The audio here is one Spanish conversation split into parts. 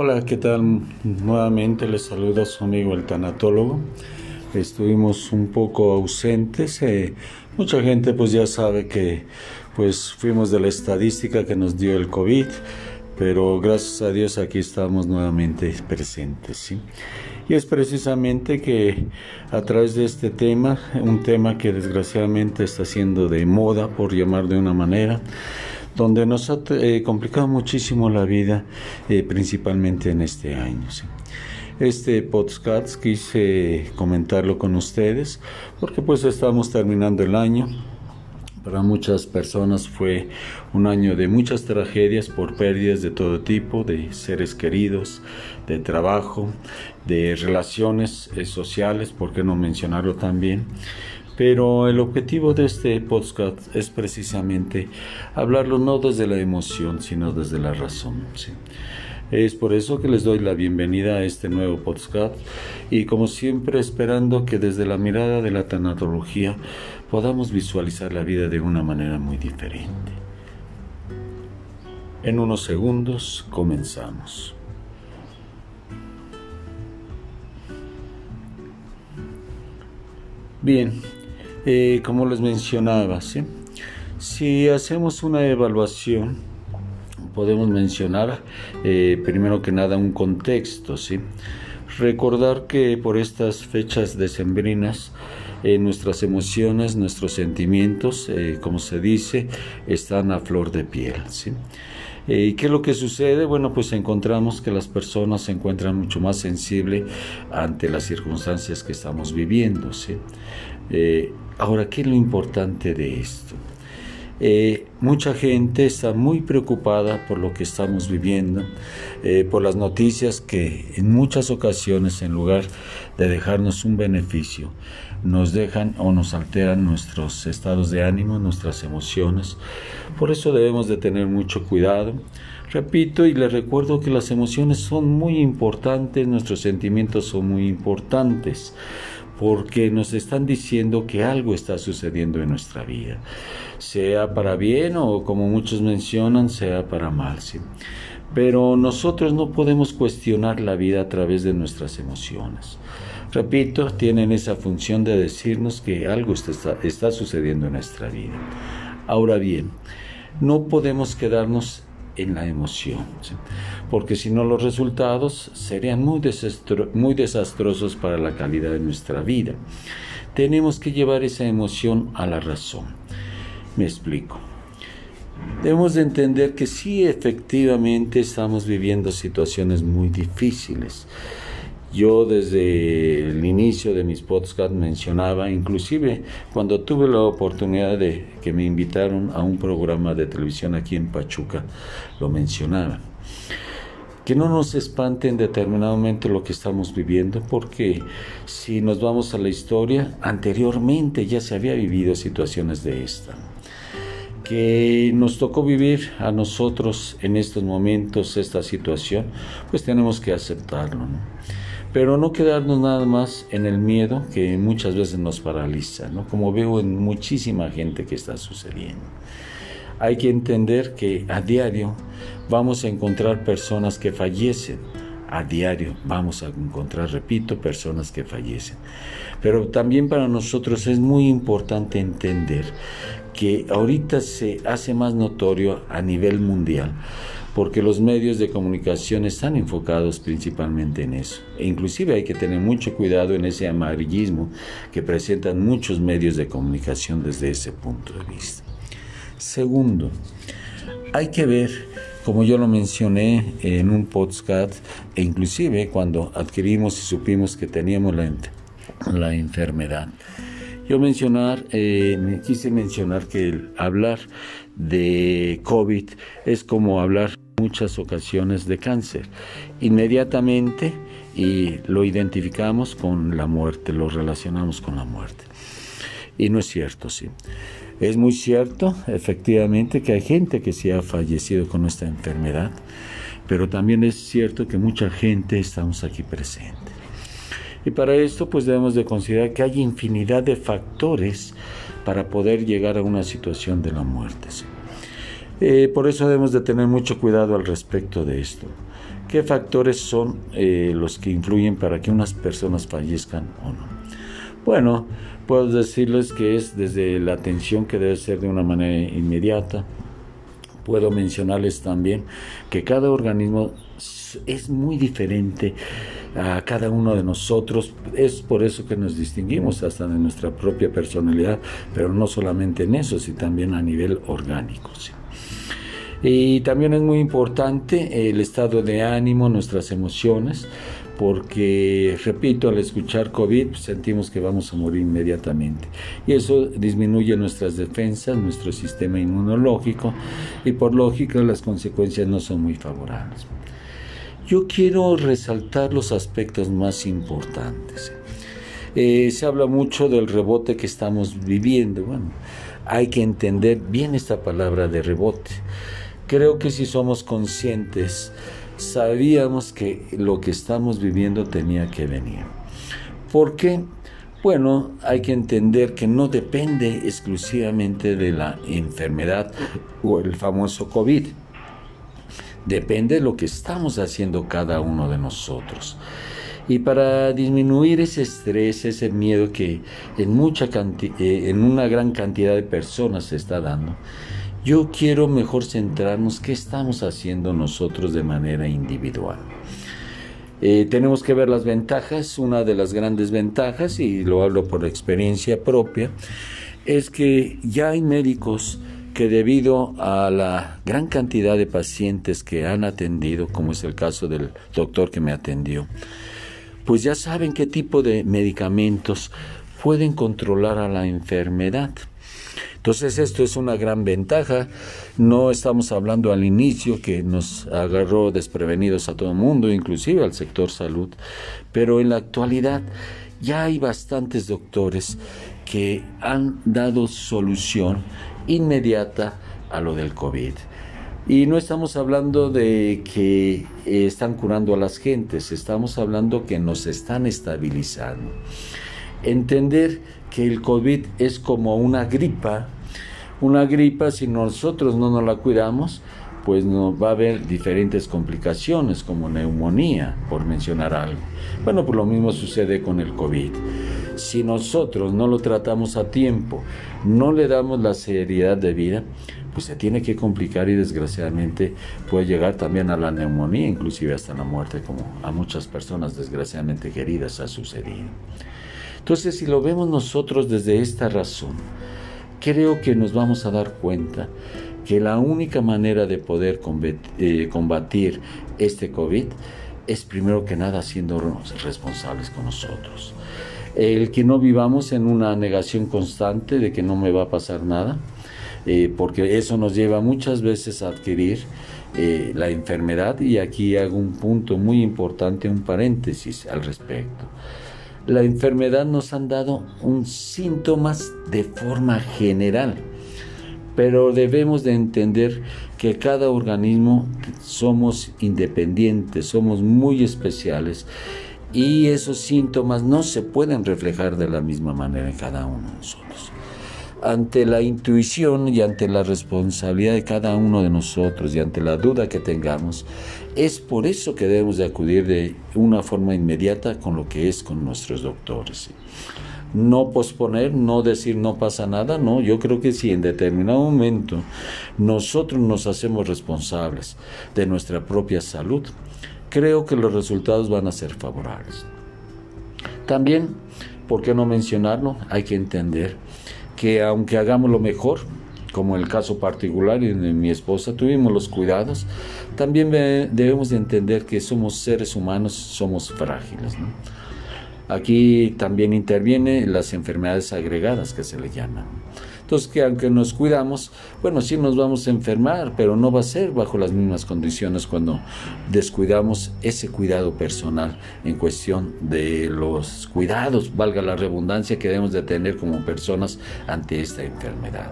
Hola, ¿qué tal? Nuevamente les saluda su amigo el tanatólogo. Estuvimos un poco ausentes. Eh, mucha gente pues ya sabe que pues fuimos de la estadística que nos dio el COVID, pero gracias a Dios aquí estamos nuevamente presentes. ¿sí? Y es precisamente que a través de este tema, un tema que desgraciadamente está siendo de moda, por llamar de una manera, donde nos ha eh, complicado muchísimo la vida, eh, principalmente en este año. Este podcast quise comentarlo con ustedes porque pues estamos terminando el año. Para muchas personas fue un año de muchas tragedias por pérdidas de todo tipo, de seres queridos, de trabajo, de relaciones eh, sociales, por qué no mencionarlo también. Pero el objetivo de este podcast es precisamente hablarlo no desde la emoción, sino desde la razón. Es por eso que les doy la bienvenida a este nuevo podcast y como siempre esperando que desde la mirada de la tanatología podamos visualizar la vida de una manera muy diferente. En unos segundos comenzamos. Bien, eh, como les mencionaba, si hacemos una evaluación, podemos mencionar eh, primero que nada un contexto. ¿sí? Recordar que por estas fechas decembrinas, eh, nuestras emociones, nuestros sentimientos, como se dice, están a flor de piel. ¿Y qué es lo que sucede? Bueno, pues encontramos que las personas se encuentran mucho más sensibles ante las circunstancias que estamos viviendo. ¿sí? Ahora, ¿qué es lo importante de esto? Eh, mucha gente está muy preocupada por lo que estamos viviendo, eh, por las noticias que en muchas ocasiones, en lugar de dejarnos un beneficio, nos dejan o nos alteran nuestros estados de ánimo, nuestras emociones. Por eso debemos de tener mucho cuidado. Repito y les recuerdo que las emociones son muy importantes, nuestros sentimientos son muy importantes porque nos están diciendo que algo está sucediendo en nuestra vida, sea para bien o como muchos mencionan, sea para mal. Pero nosotros no podemos cuestionar la vida a través de nuestras emociones. Repito, tienen esa función de decirnos que algo está, está sucediendo en nuestra vida. Ahora bien, no podemos quedarnos en la emoción, porque si no los resultados serían muy, muy desastrosos para la calidad de nuestra vida. Tenemos que llevar esa emoción a la razón. Me explico. Debemos de entender que sí, efectivamente estamos viviendo situaciones muy difíciles yo desde el inicio de mis podcasts mencionaba, inclusive cuando tuve la oportunidad de que me invitaron a un programa de televisión aquí en Pachuca, lo mencionaba. Que no nos espante en determinado momento lo que estamos viviendo, porque si nos vamos a la historia, anteriormente ya se había vivido situaciones de esta que nos tocó vivir a nosotros en estos momentos esta situación, pues tenemos que aceptarlo. ¿no? Pero no quedarnos nada más en el miedo que muchas veces nos paraliza, ¿no? como veo en muchísima gente que está sucediendo. Hay que entender que a diario vamos a encontrar personas que fallecen, a diario vamos a encontrar, repito, personas que fallecen. Pero también para nosotros es muy importante entender que ahorita se hace más notorio a nivel mundial porque los medios de comunicación están enfocados principalmente en eso. E inclusive hay que tener mucho cuidado en ese amarillismo que presentan muchos medios de comunicación desde ese punto de vista. Segundo, hay que ver, como yo lo mencioné en un podcast, e inclusive cuando adquirimos y supimos que teníamos la, la enfermedad, yo mencionar, eh, quise mencionar que el hablar de COVID es como hablar muchas ocasiones de cáncer. Inmediatamente y lo identificamos con la muerte, lo relacionamos con la muerte. Y no es cierto, sí. Es muy cierto, efectivamente, que hay gente que se ha fallecido con esta enfermedad, pero también es cierto que mucha gente estamos aquí presente. Y para esto pues debemos de considerar que hay infinidad de factores para poder llegar a una situación de la muerte. Eh, por eso debemos de tener mucho cuidado al respecto de esto. ¿Qué factores son eh, los que influyen para que unas personas fallezcan o no? Bueno, puedo decirles que es desde la atención que debe ser de una manera inmediata. Puedo mencionarles también que cada organismo es muy diferente a cada uno de nosotros. Es por eso que nos distinguimos hasta de nuestra propia personalidad, pero no solamente en eso, sino también a nivel orgánico. Y también es muy importante el estado de ánimo, nuestras emociones, porque, repito, al escuchar COVID sentimos que vamos a morir inmediatamente. Y eso disminuye nuestras defensas, nuestro sistema inmunológico, y por lógica las consecuencias no son muy favorables. Yo quiero resaltar los aspectos más importantes. Eh, se habla mucho del rebote que estamos viviendo. Bueno, hay que entender bien esta palabra de rebote. Creo que si somos conscientes, sabíamos que lo que estamos viviendo tenía que venir. ¿Por qué? Bueno, hay que entender que no depende exclusivamente de la enfermedad o el famoso COVID Depende de lo que estamos haciendo cada uno de nosotros. Y para disminuir ese estrés, ese miedo que en, mucha eh, en una gran cantidad de personas se está dando, yo quiero mejor centrarnos qué estamos haciendo nosotros de manera individual. Eh, tenemos que ver las ventajas, una de las grandes ventajas, y lo hablo por experiencia propia, es que ya hay médicos que debido a la gran cantidad de pacientes que han atendido, como es el caso del doctor que me atendió, pues ya saben qué tipo de medicamentos pueden controlar a la enfermedad. Entonces esto es una gran ventaja. No estamos hablando al inicio que nos agarró desprevenidos a todo el mundo, inclusive al sector salud, pero en la actualidad ya hay bastantes doctores que han dado solución inmediata a lo del COVID. Y no estamos hablando de que están curando a las gentes, estamos hablando que nos están estabilizando. Entender que el COVID es como una gripa, una gripa si nosotros no nos la cuidamos, pues no, va a haber diferentes complicaciones como neumonía, por mencionar algo. Bueno, pues lo mismo sucede con el COVID. Si nosotros no lo tratamos a tiempo, no le damos la seriedad de vida, pues se tiene que complicar y desgraciadamente puede llegar también a la neumonía, inclusive hasta la muerte, como a muchas personas desgraciadamente queridas ha sucedido. Entonces, si lo vemos nosotros desde esta razón, creo que nos vamos a dar cuenta que la única manera de poder eh, combatir este COVID es primero que nada siendo responsables con nosotros. El que no vivamos en una negación constante de que no me va a pasar nada, eh, porque eso nos lleva muchas veces a adquirir eh, la enfermedad y aquí hago un punto muy importante, un paréntesis al respecto. La enfermedad nos han dado un síntomas de forma general pero debemos de entender que cada organismo somos independientes, somos muy especiales y esos síntomas no se pueden reflejar de la misma manera en cada uno de nosotros. Ante la intuición y ante la responsabilidad de cada uno de nosotros y ante la duda que tengamos, es por eso que debemos de acudir de una forma inmediata con lo que es con nuestros doctores no posponer, no decir no pasa nada, no, yo creo que si en determinado momento nosotros nos hacemos responsables de nuestra propia salud, creo que los resultados van a ser favorables. También, ¿por qué no mencionarlo? Hay que entender que aunque hagamos lo mejor, como el caso particular de mi esposa, tuvimos los cuidados, también debemos de entender que somos seres humanos, somos frágiles. Aquí también intervienen las enfermedades agregadas que se le llaman. Entonces, que aunque nos cuidamos, bueno, sí nos vamos a enfermar, pero no va a ser bajo las mismas condiciones cuando descuidamos ese cuidado personal en cuestión de los cuidados, valga la redundancia, que debemos de tener como personas ante esta enfermedad.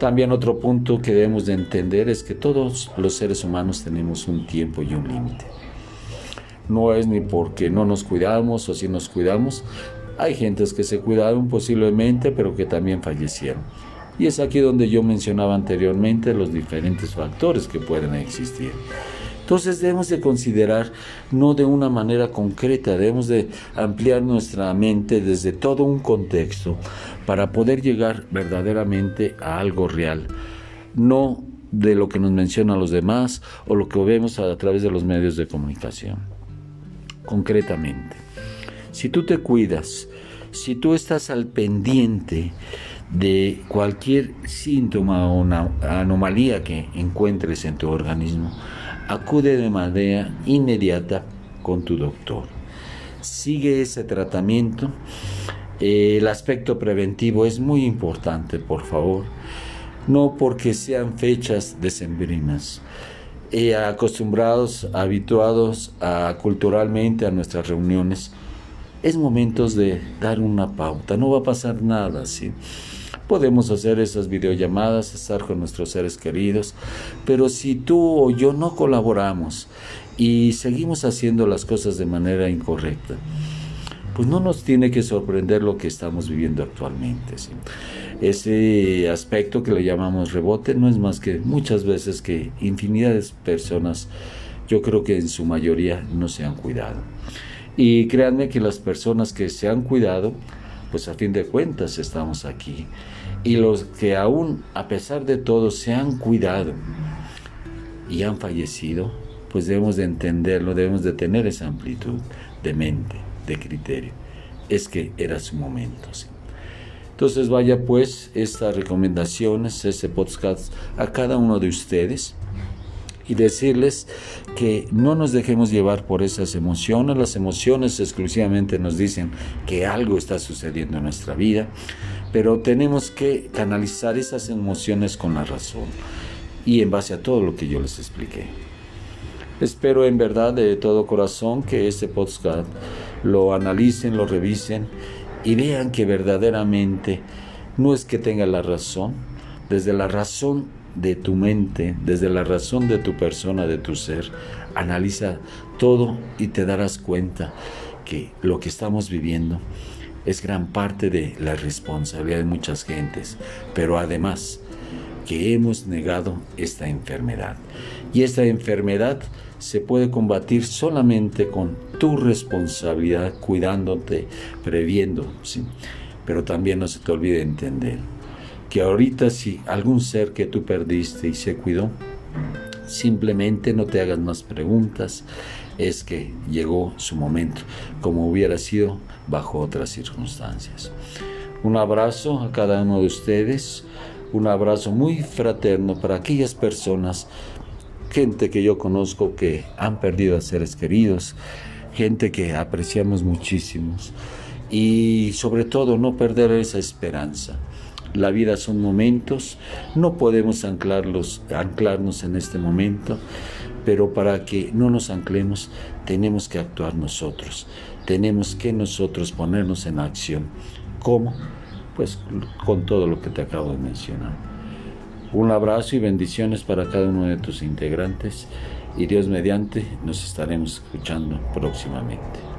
También otro punto que debemos de entender es que todos los seres humanos tenemos un tiempo y un límite no es ni porque no nos cuidamos o si nos cuidamos. Hay gentes que se cuidaron posiblemente, pero que también fallecieron. Y es aquí donde yo mencionaba anteriormente los diferentes factores que pueden existir. Entonces debemos de considerar no de una manera concreta, debemos de ampliar nuestra mente desde todo un contexto para poder llegar verdaderamente a algo real, no de lo que nos mencionan los demás o lo que vemos a través de los medios de comunicación. Concretamente, si tú te cuidas, si tú estás al pendiente de cualquier síntoma o anomalía que encuentres en tu organismo, acude de manera inmediata con tu doctor. Sigue ese tratamiento. El aspecto preventivo es muy importante, por favor. No porque sean fechas decembrinas. Eh, acostumbrados, habituados culturalmente a nuestras reuniones, es momento de dar una pauta. No va a pasar nada, ¿sí? Podemos hacer esas videollamadas, estar con nuestros seres queridos, pero si tú o yo no colaboramos y seguimos haciendo las cosas de manera incorrecta, pues no nos tiene que sorprender lo que estamos viviendo actualmente. Ese aspecto que le llamamos rebote no es más que muchas veces que infinidad de personas, yo creo que en su mayoría no se han cuidado. Y créanme que las personas que se han cuidado, pues a fin de cuentas estamos aquí. Y los que aún, a pesar de todo, se han cuidado y han fallecido, pues debemos de entenderlo, debemos de tener esa amplitud de mente, de criterio. Es que era su momento. Entonces vaya pues estas recomendaciones, ese podcast a cada uno de ustedes y decirles que no nos dejemos llevar por esas emociones. Las emociones exclusivamente nos dicen que algo está sucediendo en nuestra vida, pero tenemos que canalizar esas emociones con la razón y en base a todo lo que yo les expliqué. Espero en verdad de todo corazón que este podcast lo analicen, lo revisen y vean que verdaderamente no es que tenga la razón, desde la razón de tu mente, desde la razón de tu persona, de tu ser, analiza todo y te darás cuenta que lo que estamos viviendo es gran parte de la responsabilidad de muchas gentes, pero además que hemos negado esta enfermedad. Y esta enfermedad se puede combatir solamente con tu responsabilidad, cuidándote, previendo, ¿sí? pero también no se te olvide entender que ahorita si algún ser que tú perdiste y se cuidó, simplemente no te hagas más preguntas, es que llegó su momento, como hubiera sido bajo otras circunstancias. Un abrazo a cada uno de ustedes, un abrazo muy fraterno para aquellas personas, gente que yo conozco que han perdido a seres queridos, gente que apreciamos muchísimos y sobre todo no perder esa esperanza la vida son momentos, no podemos anclarlos, anclarnos en este momento, pero para que no nos anclemos tenemos que actuar nosotros, tenemos que nosotros ponernos en acción. ¿Cómo? Pues con todo lo que te acabo de mencionar. Un abrazo y bendiciones para cada uno de tus integrantes y Dios mediante nos estaremos escuchando próximamente.